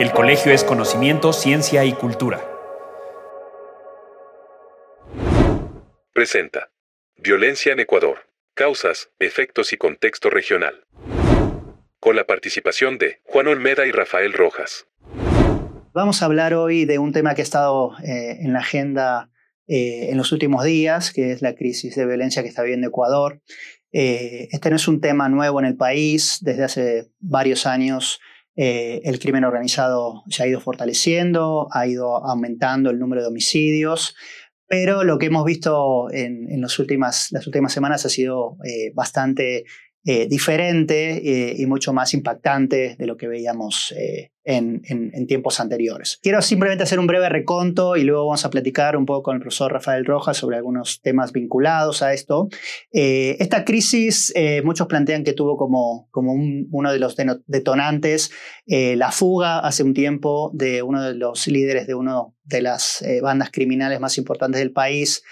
El colegio es conocimiento, ciencia y cultura. Presenta. Violencia en Ecuador. Causas, efectos y contexto regional. Con la participación de Juan Olmeda y Rafael Rojas. Vamos a hablar hoy de un tema que ha estado eh, en la agenda eh, en los últimos días, que es la crisis de violencia que está viviendo Ecuador. Eh, este no es un tema nuevo en el país. Desde hace varios años eh, el crimen organizado se ha ido fortaleciendo, ha ido aumentando el número de homicidios, pero lo que hemos visto en, las últimas semanas ha sido eh, bastante eh, diferente y mucho más impactante de lo que veíamos en, tiempos anteriores. Quiero simplemente hacer un breve reconto y luego vamos a platicar un poco con el profesor Rafael Rojas sobre algunos temas vinculados a esto. Eh, esta crisis, eh, muchos plantean que tuvo como, como uno de los detonantes eh, la fuga hace un tiempo de uno de los líderes de una de las bandas criminales más importantes del país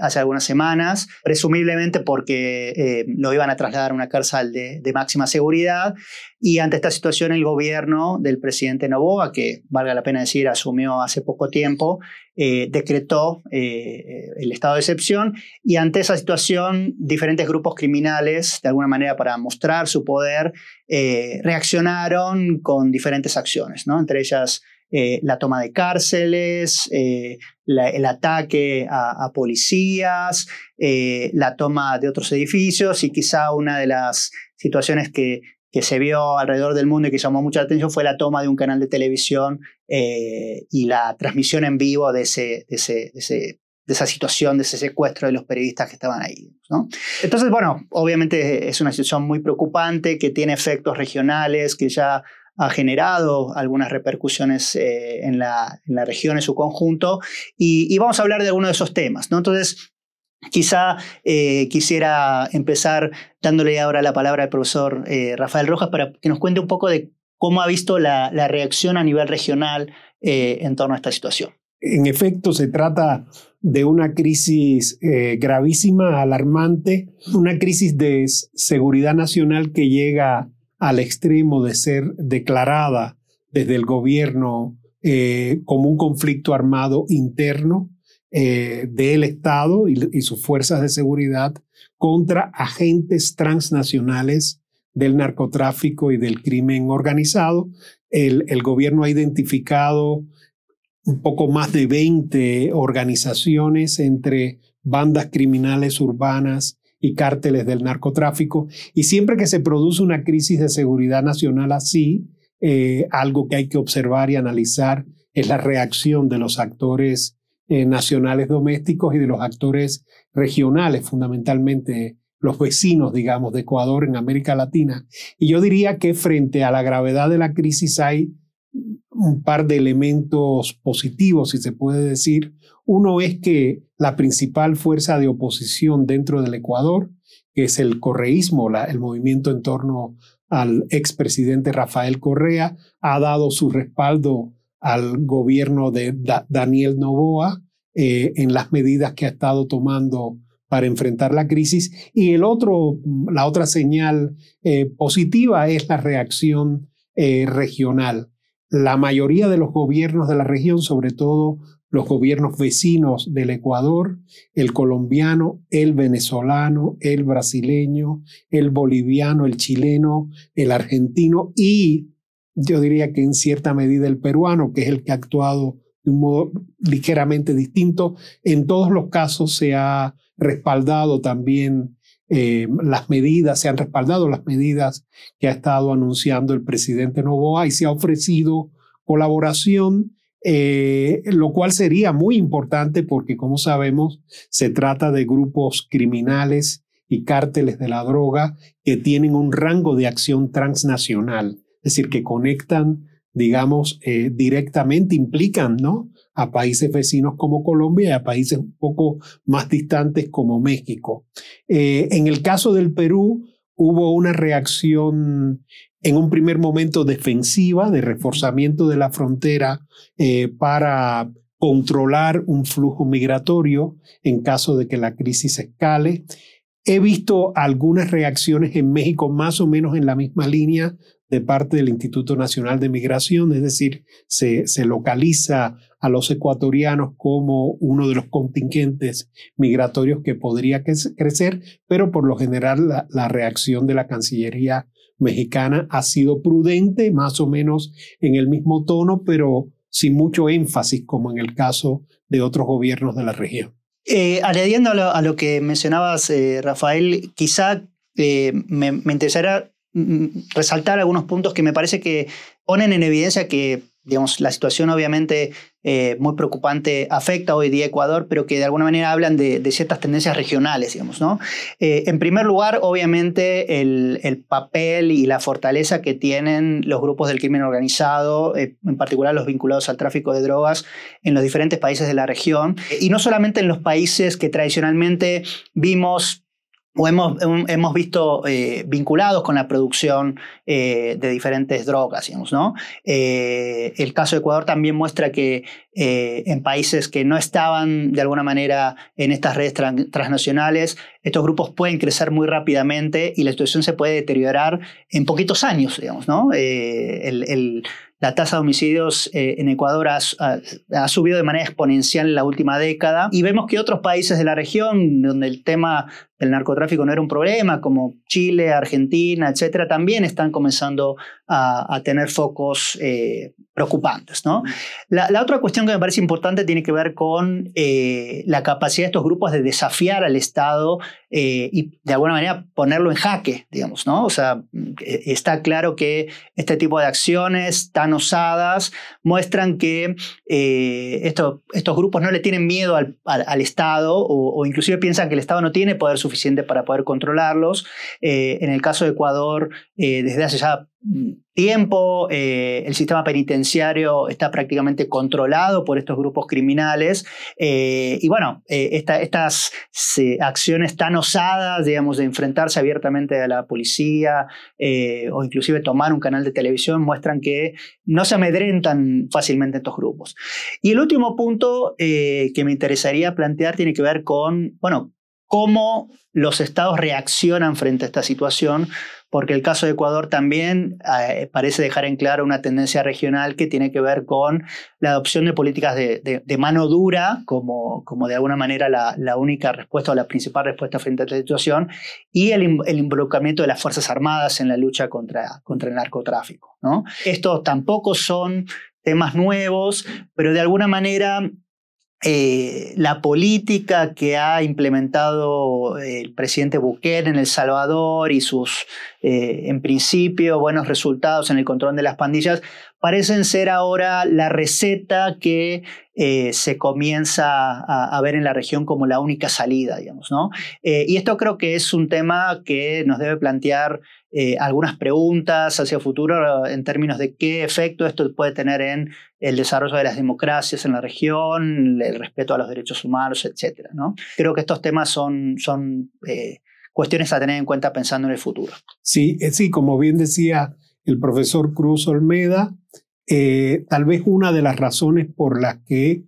hace algunas semanas, presumiblemente porque lo iban a trasladar a una cárcel de, de máxima seguridad y ante esta situación el gobierno del presidente Novoa, que valga la pena decir asumió hace poco tiempo, eh, decretó eh, el estado de excepción y ante esa situación diferentes grupos criminales, de alguna manera para mostrar su poder, eh, reaccionaron con diferentes acciones, ¿no? entre ellas la toma de cárceles, el ataque a, a policías, la toma de otros edificios y quizá una de las situaciones que que se vio alrededor del mundo y que llamó mucha atención fue la toma de un canal de televisión eh, y la transmisión en vivo de, ese, de, ese, de, esa situación, de ese secuestro de los periodistas que estaban ahí. ¿no? Entonces, bueno, obviamente es una situación muy preocupante que tiene efectos regionales, que ya ha generado algunas repercusiones eh, en, la, en, la, región en su conjunto y, y, vamos a hablar de algunos de esos temas. ¿no? Entonces, Quizá eh, quisiera empezar dándole ahora la palabra al profesor eh, Rafael Rojas para que nos cuente un poco de cómo ha visto la, reacción a nivel regional eh, en torno a esta situación. En efecto, se trata de una crisis gravísima, alarmante, una crisis de seguridad nacional que llega al extremo de ser declarada desde el gobierno como un conflicto armado interno eh, del Estado y, sus fuerzas de seguridad contra agentes transnacionales del narcotráfico y del crimen organizado. El, gobierno ha identificado un poco más de 20 organizaciones entre bandas criminales urbanas y cárteles del narcotráfico. Y siempre que se produce una crisis de seguridad nacional así, eh, algo que hay que observar y analizar es la reacción de los actores eh, nacionales domésticos y de los actores regionales, fundamentalmente los vecinos, digamos, de Ecuador en América Latina. Y yo diría que frente a la gravedad de la crisis hay un par de elementos positivos, si se puede decir. Uno es que la principal fuerza de oposición dentro del Ecuador, que es el correísmo, el movimiento en torno al expresidente Rafael Correa, ha dado su respaldo al gobierno de Daniel Novoa eh, en las medidas que ha estado tomando para enfrentar la crisis. Y el otro, la otra señal eh, positiva es la reacción eh, regional. La mayoría de los gobiernos de la región, sobre todo los gobiernos vecinos del Ecuador, el colombiano, el venezolano, el brasileño, el boliviano, el chileno, el argentino y yo diría que en cierta medida el peruano, que es el que ha actuado de un modo ligeramente distinto. En todos los casos se ha respaldado también eh, las medidas, se han respaldado las medidas que ha estado anunciando el presidente Novoa y se ha ofrecido colaboración, eh, lo cual sería muy importante porque, como sabemos, se trata de grupos criminales y cárteles de la droga que tienen un rango de acción transnacional es decir, que conectan, digamos, eh, directamente, implican, ¿no? A países vecinos como Colombia y a países un poco más distantes como México. Eh, en el caso del Perú, hubo una reacción en un primer momento defensiva, de reforzamiento de la frontera eh, para controlar un flujo migratorio en caso de que la crisis escale. He visto algunas reacciones en México más o menos en la misma línea de parte del Instituto Nacional de Migración, es decir, se, localiza a los ecuatorianos como uno de los contingentes migratorios que podría crecer, pero por lo general la, reacción de la Cancillería mexicana ha sido prudente, más o menos en el mismo tono, pero sin mucho énfasis como en el caso de otros gobiernos de la región. Eh, añadiendo a lo, que mencionabas, eh, Rafael, quizá eh, me, me interesará resaltar algunos puntos que me parece que ponen en evidencia que digamos, la situación obviamente eh, muy preocupante afecta hoy día a Ecuador, pero que de alguna manera hablan de, ciertas tendencias regionales, digamos, ¿no? Eh, en primer lugar, obviamente, el, papel y la fortaleza que tienen los grupos del crimen organizado, eh, en particular los vinculados al tráfico de drogas en los diferentes países de la región, y no solamente en los países que tradicionalmente vimos o hemos, hemos visto eh, vinculados con la producción eh, de diferentes drogas, digamos, ¿no? Eh, el caso de Ecuador también muestra que en países que no estaban de alguna manera en estas redes transnacionales, estos grupos pueden crecer muy rápidamente y la situación se puede deteriorar en poquitos años, digamos, ¿no? la tasa de homicidios en Ecuador ha, subido de manera exponencial en la última década y vemos que otros países de la región, donde el tema del narcotráfico no era un problema, como Chile, Argentina, etcétera, también están comenzando a, tener focos eh, preocupantes. ¿no? La, otra cuestión que me parece importante tiene que ver con eh, la capacidad de estos grupos de desafiar al Estado y de alguna manera ponerlo en jaque, digamos. ¿no? O sea, está claro que este tipo de acciones tan osadas, muestran que eh, estos grupos no le tienen miedo al, Estado o, inclusive piensan que el Estado no tiene poder suficiente para poder controlarlos. Eh, en el caso de Ecuador, eh, desde hace ya tiempo, eh, el sistema penitenciario está prácticamente controlado por estos grupos criminales y bueno, estas acciones tan osadas, digamos, de enfrentarse abiertamente a la policía o inclusive tomar un canal de televisión muestran que no se amedrentan fácilmente estos grupos. Y el último punto que me interesaría plantear tiene que ver con, bueno, cómo los estados reaccionan frente a esta situación porque el caso de Ecuador también eh, parece dejar en claro una tendencia regional que tiene que ver con la adopción de políticas de, mano dura como, como de alguna manera la, única respuesta o la principal respuesta frente a esta situación y el, involucramiento de las Fuerzas Armadas en la lucha contra, contra el narcotráfico. ¿no? Estos tampoco son temas nuevos, pero de alguna manera eh, la política que ha implementado el presidente Bukele en El Salvador y sus, eh, en principio, buenos resultados en el control de las pandillas, parecen ser ahora la receta que eh, se comienza a, ver en la región como la única salida, digamos, ¿no? y esto creo que es un tema que nos debe plantear eh, algunas preguntas hacia el futuro en términos de qué efecto esto puede tener en el desarrollo de las democracias en la región, el respeto a los derechos humanos, etc. ¿no? Creo que estos temas son, son eh, cuestiones a tener en cuenta pensando en el futuro. Sí, eh, sí como bien decía el profesor Cruz Olmeda, tal vez una de las razones por las que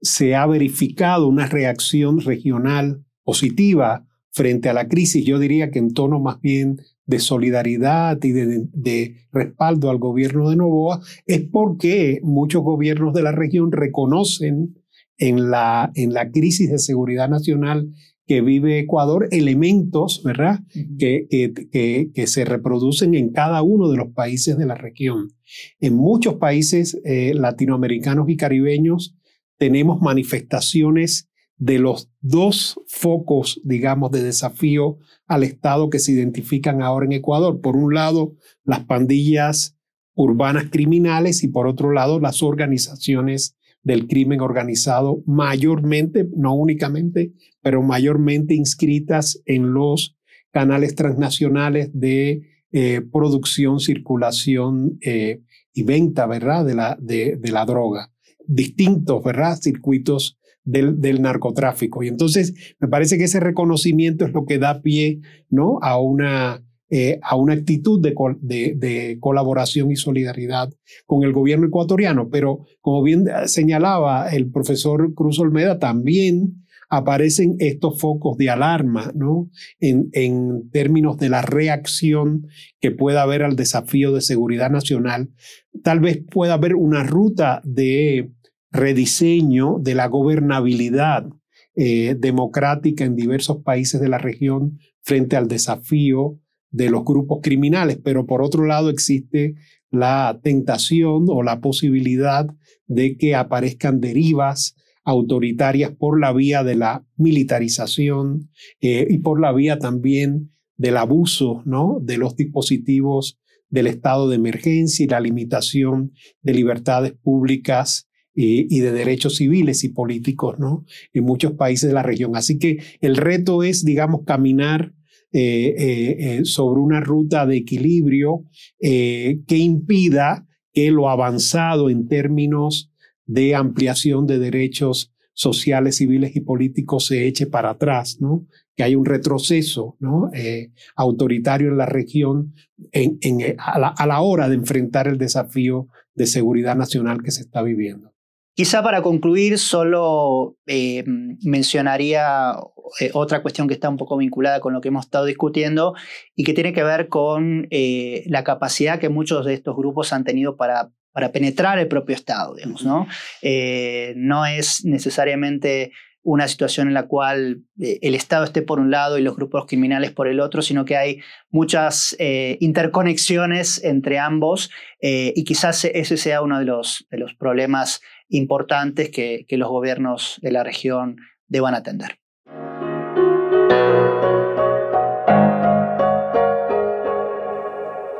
se ha verificado una reacción regional positiva frente a la crisis, yo diría que en tono más bien de solidaridad y de, respaldo al gobierno de Novoa es porque muchos gobiernos de la región reconocen en la, en la crisis de seguridad nacional que vive Ecuador elementos, ¿verdad?, que, que, que, se reproducen en cada uno de los países de la región. En muchos países eh, latinoamericanos y caribeños tenemos manifestaciones de los dos focos, digamos, de desafío al Estado que se identifican ahora en Ecuador. Por un lado, las pandillas urbanas criminales y por otro lado, las organizaciones del crimen organizado, mayormente, no únicamente, pero mayormente inscritas en los canales transnacionales de eh, producción, circulación eh, y venta, ¿verdad?, de la, de, de la droga. Distintos, ¿verdad?, circuitos del, narcotráfico. Y entonces me parece que ese reconocimiento es lo que da pie ¿no? a, una, eh, a una actitud de, colaboración y solidaridad con el gobierno ecuatoriano. Pero como bien señalaba el profesor Cruz Olmeda, también aparecen estos focos de alarma, ¿no? En, en términos de la reacción que pueda haber al desafío de seguridad nacional. Tal vez pueda haber una ruta de rediseño de la gobernabilidad eh, democrática en diversos países de la región frente al desafío de los grupos criminales, pero por otro lado existe la tentación o la posibilidad de que aparezcan derivas autoritarias por la vía de la militarización eh, y por la vía también del abuso ¿no? de los dispositivos del estado de emergencia y la limitación de libertades públicas eh, y de derechos civiles y políticos ¿no? en muchos países de la región. Así que el reto es, digamos, caminar eh, sobre una ruta de equilibrio que impida que lo avanzado en términos de ampliación de derechos sociales, civiles y políticos se eche para atrás, ¿no? que hay un retroceso ¿no? Eh, autoritario en la región eh, a, la, hora de enfrentar el desafío de seguridad nacional que se está viviendo. Quizá para concluir, solo eh, mencionaría otra cuestión que está un poco vinculada con lo que hemos estado discutiendo y que tiene que ver con la capacidad que muchos de estos grupos han tenido para para penetrar el propio Estado, digamos, ¿no? Eh, no es necesariamente una situación en la cual eh, el Estado esté por un lado y los grupos criminales por el otro, sino que hay muchas eh, interconexiones entre ambos y quizás ese sea uno de los, de los problemas importantes que, que los gobiernos de la región deban atender.